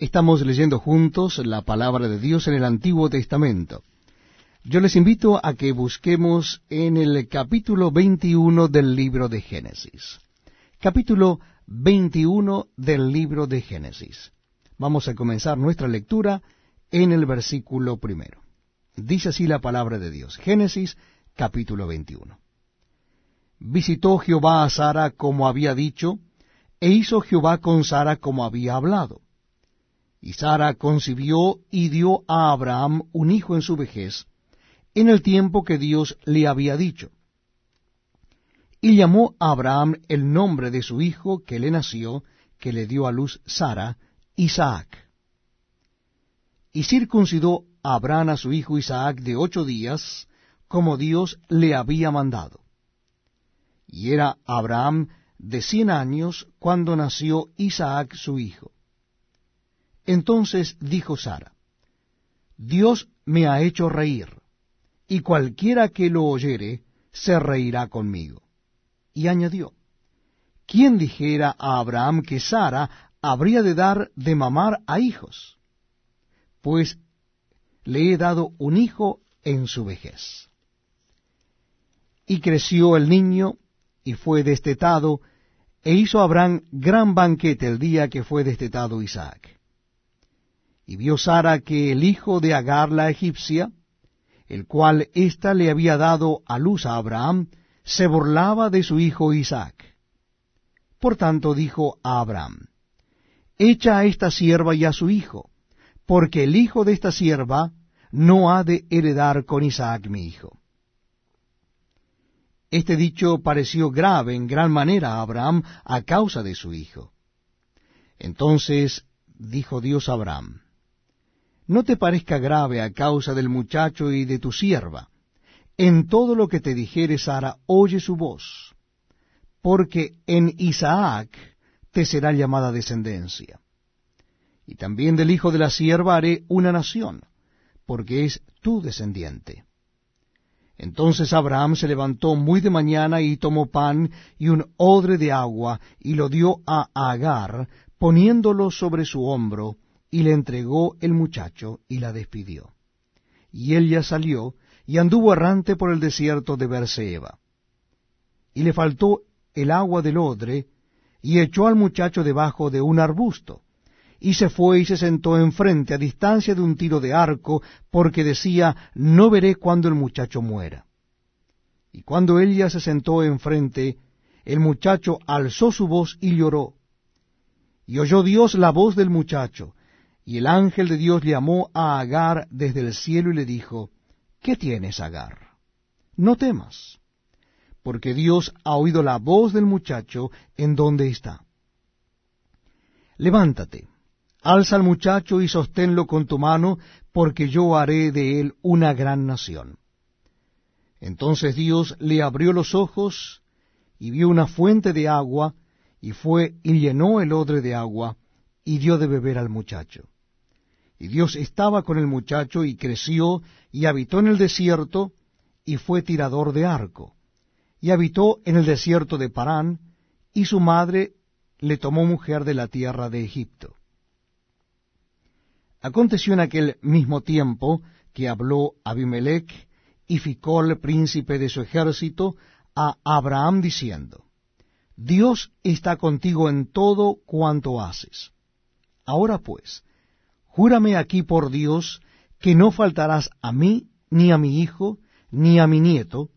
Estamos leyendo juntos la palabra de Dios en el Antiguo Testamento. Yo les invito a que busquemos en el capítulo 21 del libro de Génesis. Capítulo 21 del libro de Génesis. Vamos a comenzar nuestra lectura en el versículo primero. Dice así la palabra de Dios. Génesis capítulo 21. Visitó Jehová a Sara como había dicho, e hizo Jehová con Sara como había hablado. Y Sara concibió y dio a Abraham un hijo en su vejez, en el tiempo que Dios le había dicho. Y llamó a Abraham el nombre de su hijo que le nació, que le dio a luz Sara, Isaac. Y circuncidó Abraham a su hijo Isaac de ocho días, como Dios le había mandado. Y era Abraham de cien años cuando nació Isaac su hijo. Entonces dijo Sara, Dios me ha hecho reír, y cualquiera que lo oyere se reirá conmigo. Y añadió, ¿quién dijera a Abraham que Sara habría de dar de mamar a hijos? Pues le he dado un hijo en su vejez. Y creció el niño, y fue destetado, e hizo Abraham gran banquete el día que fue destetado Isaac. Y vio Sara que el hijo de Agar la egipcia, el cual ésta le había dado a luz a Abraham, se burlaba de su hijo Isaac. Por tanto dijo a Abraham, Echa a esta sierva y a su hijo, porque el hijo de esta sierva no ha de heredar con Isaac mi hijo. Este dicho pareció grave en gran manera a Abraham a causa de su hijo. Entonces dijo Dios a Abraham, no te parezca grave a causa del muchacho y de tu sierva. En todo lo que te dijere Sara, oye su voz, porque en Isaac te será llamada descendencia. Y también del hijo de la sierva haré una nación, porque es tu descendiente. Entonces Abraham se levantó muy de mañana y tomó pan y un odre de agua y lo dio a Agar, poniéndolo sobre su hombro, y le entregó el muchacho y la despidió. Y él ya salió y anduvo errante por el desierto de Berseba. Y le faltó el agua del odre, y echó al muchacho debajo de un arbusto, y se fue y se sentó enfrente a distancia de un tiro de arco, porque decía, no veré cuando el muchacho muera. Y cuando ella se sentó enfrente, el muchacho alzó su voz y lloró. Y oyó Dios la voz del muchacho, y el ángel de Dios llamó a Agar desde el cielo y le dijo, ¿Qué tienes, Agar? No temas, porque Dios ha oído la voz del muchacho en donde está. Levántate, alza al muchacho y sosténlo con tu mano, porque yo haré de él una gran nación. Entonces Dios le abrió los ojos, y vio una fuente de agua, y fue y llenó el odre de agua, y dio de beber al muchacho. Y Dios estaba con el muchacho y creció y habitó en el desierto y fue tirador de arco. Y habitó en el desierto de Parán y su madre le tomó mujer de la tierra de Egipto. Aconteció en aquel mismo tiempo que habló Abimelech y Ficol, príncipe de su ejército, a Abraham diciendo, Dios está contigo en todo cuanto haces. Ahora pues, Júrame aquí por Dios que no faltarás a mí, ni a mi hijo, ni a mi nieto,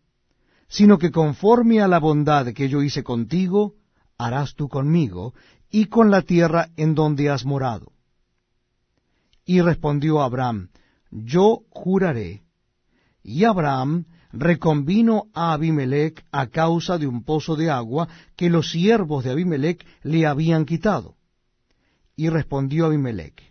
sino que conforme a la bondad que yo hice contigo, harás tú conmigo, y con la tierra en donde has morado. Y respondió Abraham, Yo juraré. Y Abraham reconvino a Abimelech a causa de un pozo de agua que los siervos de Abimelech le habían quitado. Y respondió Abimelech,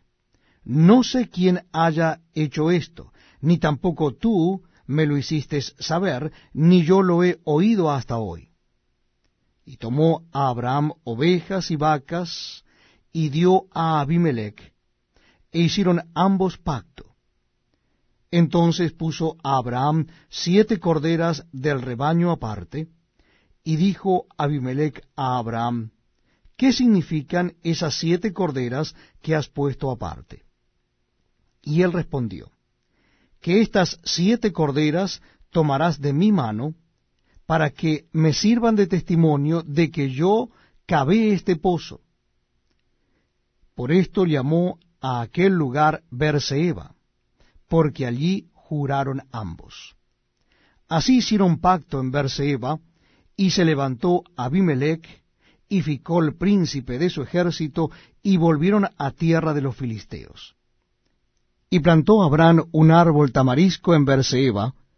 no sé quién haya hecho esto, ni tampoco tú me lo hiciste saber, ni yo lo he oído hasta hoy. Y tomó a Abraham ovejas y vacas, y dio a Abimelech, e hicieron ambos pacto. Entonces puso a Abraham siete corderas del rebaño aparte, y dijo Abimelech a Abraham, ¿qué significan esas siete corderas que has puesto aparte? Y él respondió, que estas siete corderas tomarás de mi mano, para que me sirvan de testimonio de que yo cavé este pozo. Por esto llamó a aquel lugar Berseba, porque allí juraron ambos. Así hicieron pacto en Berseba, y se levantó Abimelech y Ficol príncipe de su ejército, y volvieron a tierra de los filisteos. Y plantó Abraham un árbol tamarisco en Berseba,